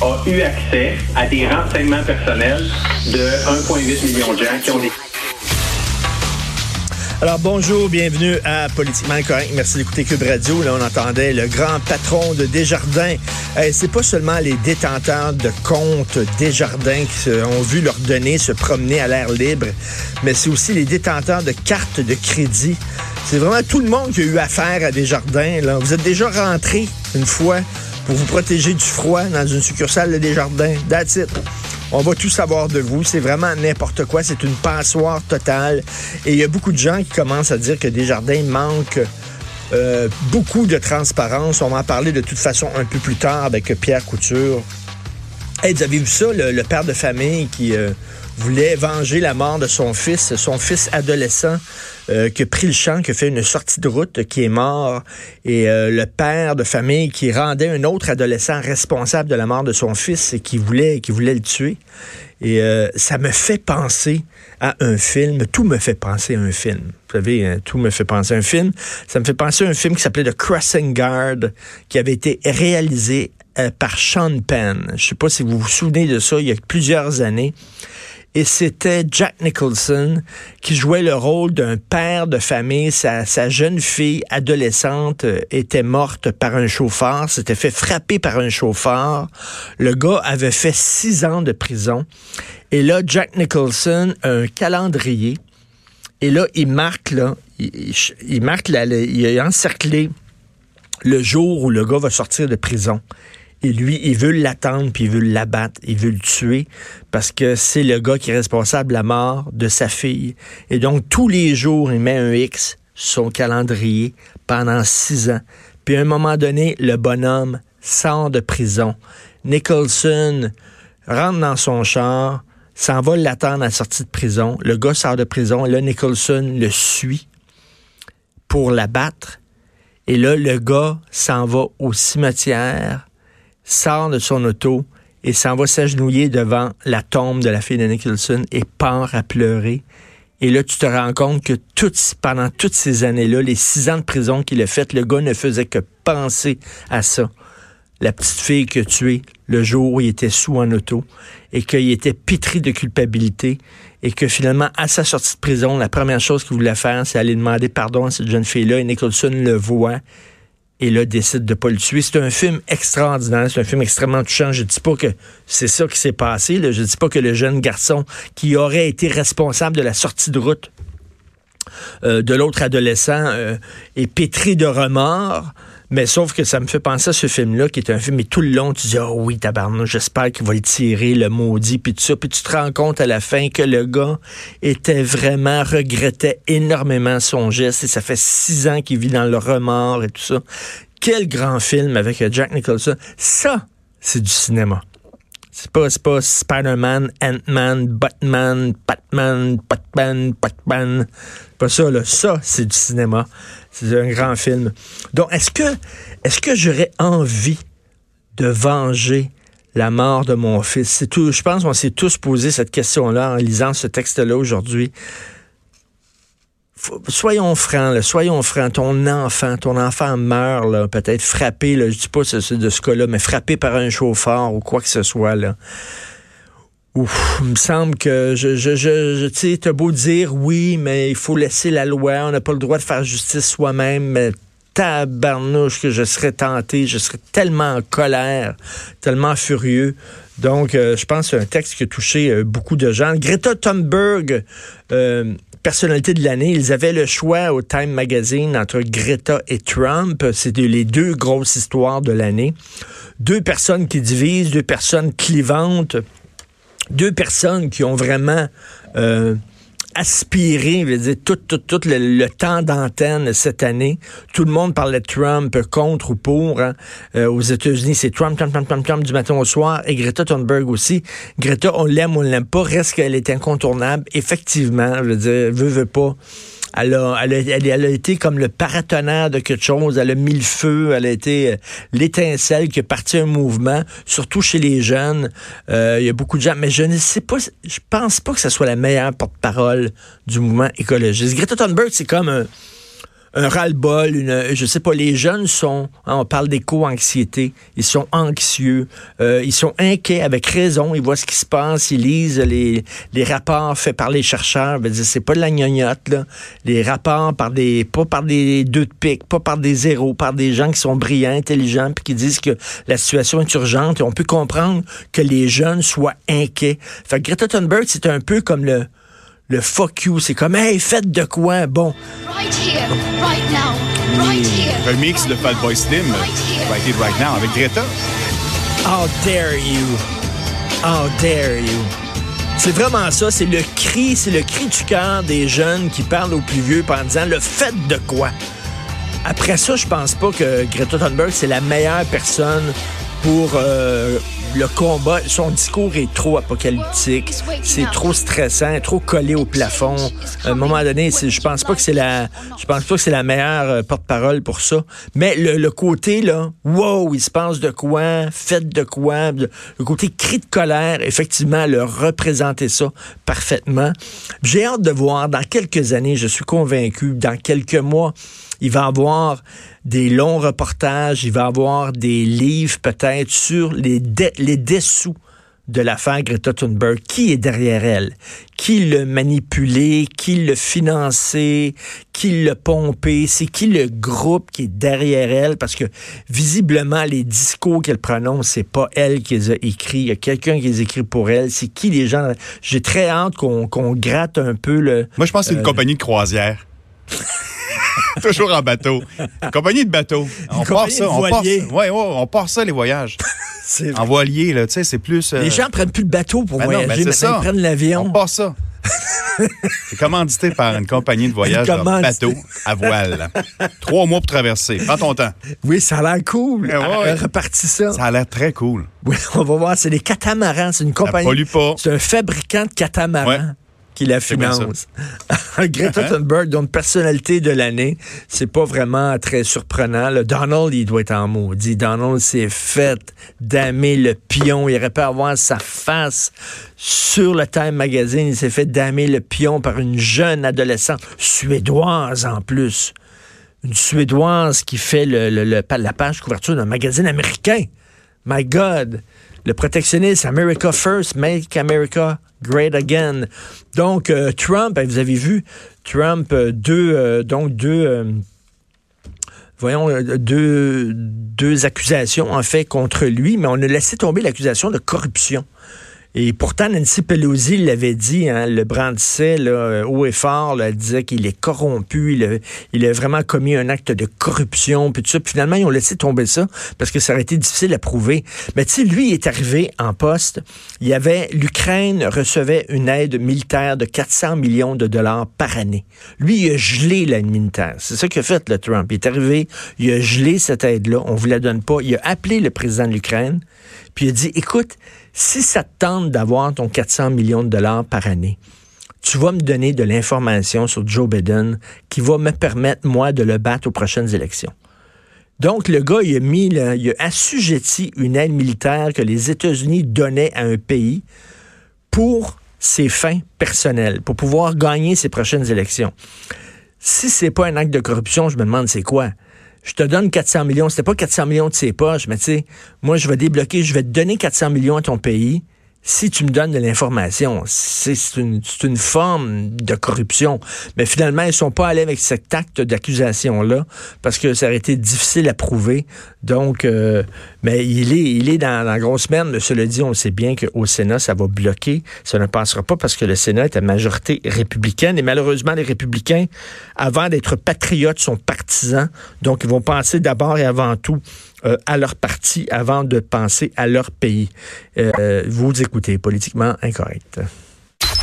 a eu accès à des renseignements personnels de 1,8 million de gens qui ont des alors bonjour, bienvenue à Politiquement Correct. Merci d'écouter Cube Radio. Là, on entendait le grand patron de Desjardins. Euh, c'est pas seulement les détenteurs de comptes Desjardins qui ont vu leur données se promener à l'air libre, mais c'est aussi les détenteurs de cartes de crédit. C'est vraiment tout le monde qui a eu affaire à Desjardins. Là. Vous êtes déjà rentré une fois pour vous protéger du froid dans une succursale de Desjardins. That's it. On va tout savoir de vous. C'est vraiment n'importe quoi. C'est une passoire totale. Et il y a beaucoup de gens qui commencent à dire que Desjardins manque euh, beaucoup de transparence. On va en parler de toute façon un peu plus tard avec Pierre Couture. Hey, vous avez vu ça, le, père de famille qui euh, voulait venger la mort de son fils, son fils adolescent euh, qui a pris le champ, qui a fait une sortie de route, qui est mort, et euh, le père de famille qui rendait un autre adolescent responsable de la mort de son fils et qui voulait, qui voulait le tuer. Et euh, ça me fait penser à un film. Tout me fait penser à un film. Vous savez, hein, tout me fait penser à un film. Ça me fait penser à un film qui s'appelait The Crossing Guard, qui avait été réalisé par Sean Penn. Je sais pas si vous vous souvenez de ça, il y a plusieurs années et c'était Jack Nicholson qui jouait le rôle d'un père de famille. Sa, jeune fille adolescente euh, était morte par un chauffeur, s'était fait frapper par un chauffeur. Le gars avait fait six ans de prison. Et là, Jack Nicholson a un calendrier. Et là, il marque, là, il, marque, là, il a encerclé le jour où le gars va sortir de prison. Et lui, il veut l'attendre, puis il veut l'abattre, il veut le tuer, parce que c'est le gars qui est responsable de la mort de sa fille. Et donc, tous les jours, il met un X sur son calendrier pendant six ans. Puis à un moment donné, le bonhomme sort de prison. Nicholson rentre dans son char, s'en va l'attendre à la sortie de prison. Le gars sort de prison. Là, Nicholson le suit pour l'abattre. Et là, le gars s'en va au cimetière sort de son auto et s'en va s'agenouiller devant la tombe de la fille de Nicholson et part à pleurer. Et là, tu te rends compte que pendant toutes ces années-là, les six ans de prison qu'il a fait, le gars ne faisait que penser à ça. La petite fille que tué le jour où il était sous en auto et qu'il était pétri de culpabilité et que finalement, à sa sortie de prison, la première chose qu'il voulait faire, c'est aller demander pardon à cette jeune fille-là et Nicholson le voit et là décide de pas le tuer. C'est un film extraordinaire, c'est un film extrêmement touchant. Je dis pas que c'est ça qui s'est passé. Je dis pas que le jeune garçon qui aurait été responsable de la sortie de route euh, de l'autre adolescent euh, est pétri de remords. Mais sauf que ça me fait penser à ce film-là, qui est un film, et tout le long, tu dis, oh oui, tabarnak, j'espère qu'il va le tirer, le maudit, puis tout ça. Puis tu te rends compte à la fin que le gars était vraiment, regrettait énormément son geste, et ça fait six ans qu'il vit dans le remords et tout ça. Quel grand film avec Jack Nicholson. Ça, c'est du cinéma. C'est pas, pas Spider-Man, Ant-Man, Batman, Batman, Batman, Batman. Pas ça, là. Ça, c'est du cinéma. C'est un grand film. Donc, est-ce que, est-ce que j'aurais envie de venger la mort de mon fils? C'est tout, je pense qu'on s'est tous posé cette question-là en lisant ce texte-là aujourd'hui. Soyons francs, soyons francs. Ton enfant, ton enfant meurt, peut-être frappé, là, je dis pas de ce cas-là, mais frappé par un chauffeur ou quoi que ce soit. Ouf, il me semble que je, je, tu sais, beau dire oui, mais il faut laisser la loi, on n'a pas le droit de faire justice soi-même, mais tabarnouche que je serais tenté, je serais tellement en colère, tellement furieux. Donc, euh, je pense que c'est un texte qui a touché euh, beaucoup de gens. Greta Thunberg, euh, personnalité de l'année, ils avaient le choix au Time Magazine entre Greta et Trump. C'était les deux grosses histoires de l'année. Deux personnes qui divisent, deux personnes clivantes deux personnes qui ont vraiment euh, aspiré, je veux dire, tout, tout, tout le, temps d'antenne cette année. Tout le monde parlait de Trump contre ou pour. Hein. Euh, aux États-Unis, c'est Trump, Trump, Trump, Trump, Trump du matin au soir. Et Greta Thunberg aussi. Greta, on l'aime, on l'aime pas. Reste qu'elle est incontournable. Effectivement, je veux dire, veut, veut pas elle a, elle, a, été comme le paratonnerre de quelque chose. Elle a mis le feu. Elle a été euh, l'étincelle qui a parti un mouvement, surtout chez les jeunes. Euh, il y a beaucoup de gens, mais je ne sais pas, je pense pas que ce soit la meilleure porte-parole du mouvement écologiste. Greta Thunberg, c'est comme un un ras-le-bol, une, je sais pas, les jeunes sont, hein, on parle d'éco-anxiété, ils sont anxieux, euh, ils sont inquiets avec raison, ils voient ce qui se passe, ils lisent les, les rapports faits par les chercheurs, c'est pas de la gnognotte, là. Les rapports par des, pas par des deux de pique, pas par des zéros, par des gens qui sont brillants, intelligents, puis qui disent que la situation est urgente, et on peut comprendre que les jeunes soient inquiets. Fait que Greta Thunberg, c'est un peu comme le, le fuck you. C'est comme, hey, faites de quoi? Bon. Right here, right now, right here. Remix de Fatboy Slim, right, here, right now, avec Greta. How dare you? How dare you? C'est vraiment ça, c'est le cri, c'est le cri du cœur des jeunes qui parlent aux plus vieux en disant le fait de quoi. Après ça, je pense pas que Greta Thunberg c'est la meilleure personne pour euh, le combat, son discours est trop apocalyptique, c'est trop stressant, trop collé au plafond. À un moment donné, je pense pas que c'est la, je pense pas que c'est la meilleure euh, porte-parole pour ça. Mais le, côté là, wow, il se passe de quoi, faites de quoi, le côté cri de colère, effectivement, le représenter ça parfaitement. J'ai hâte de voir dans quelques années, je suis convaincu, dans quelques mois, il va avoir des longs reportages, il va avoir des livres peut-être sur les, les dessous de l'affaire Greta Thunberg. Qui est derrière elle? Qui l'a manipulé? Qui l'a financé? Qui l'a pompé? C'est qui le groupe qui est derrière elle? Parce que visiblement, les discours qu'elle prononce, c'est pas elle qui les a écrits. Il y a quelqu'un qui les écrit pour elle. C'est qui les gens? J'ai très hâte qu'on gratte un peu le... Moi, je pense que c'est une euh, compagnie de croisière. Toujours en bateau. Compagnie de bateau. On part ça. On part, ouais, ouais, on part ça, les voyages. en voilier, là, tu sais, c'est plus. Euh, les gens prennent plus le bateau pour ben voyager, maintenant ils prennent l'avion. On part ça. c'est commandité par une compagnie de voyage en bateau à voile. Trois mois pour traverser. Prends ton temps. Oui, ça a l'air cool. Ouais, ouais. ça. Ça a l'air très cool. Oui, on va voir. C'est des catamarans. C'est une compagnie. Ça pollue pas. C'est un fabricant de catamarans qui la finance. Greta Thunberg, donc personnalité de l'année, c'est pas vraiment très surprenant. Le Donald, il doit être en maudit. Donald s'est fait damer le pion. Il aurait pu avoir sa face sur le Time Magazine. Il s'est fait damer le pion par une jeune adolescente, suédoise en plus. Une Suédoise qui fait le, la page couverture d'un magazine américain. My God! Le protectionnisme, America First, Make America Great Again. Donc, euh, Trump, ben, vous avez vu, Trump, euh, deux, euh, donc deux, voyons, deux, deux accusations en fait contre lui, mais on a laissé tomber l'accusation de corruption. Et pourtant, Nancy Pelosi l'avait dit, hein, le brandissait là, haut et fort, là, disait qu'il est corrompu, il a, il a, vraiment commis un acte de corruption, puis tout ça. Puis finalement, ils ont laissé tomber ça parce que ça aurait été difficile à prouver. Mais tu sais, lui, il est arrivé en poste. Il y avait, l'Ukraine recevait une aide militaire de 400 millions de dollars par année. Lui, il a gelé l'aide militaire. C'est ça qu'a fait le Trump. Il est arrivé, il a gelé cette aide-là. On vous la donne pas. Il a appelé le président de l'Ukraine, puis il a dit, écoute, si ça te tente d'avoir ton 400 millions de dollars par année, tu vas me donner de l'information sur Joe Biden qui va me permettre, moi, de le battre aux prochaines élections. Donc, le gars, il a mis, il a assujetti une aide militaire que les États-Unis donnaient à un pays pour ses fins personnelles, pour pouvoir gagner ses prochaines élections. Si c'est pas un acte de corruption, je me demande c'est quoi je te donne 400 millions. C'était pas 400 millions de ses poches, mais tu sais, moi, je vais débloquer, je vais te donner 400 millions à ton pays si tu me donnes de l'information, c'est une, une, forme de corruption. Mais finalement, ils sont pas allés avec cet acte d'accusation-là parce que ça aurait été difficile à prouver. Donc, euh, mais il est, il est dans, la grosse merde. Cela dit, on sait bien qu'au Sénat, ça va bloquer. Ça ne passera pas parce que le Sénat est à majorité républicaine. Et malheureusement, les républicains, avant d'être patriotes, sont partisans. Donc, ils vont penser d'abord et avant tout euh, à leur parti avant de penser à leur pays. Euh, vous écoutez politiquement incorrect.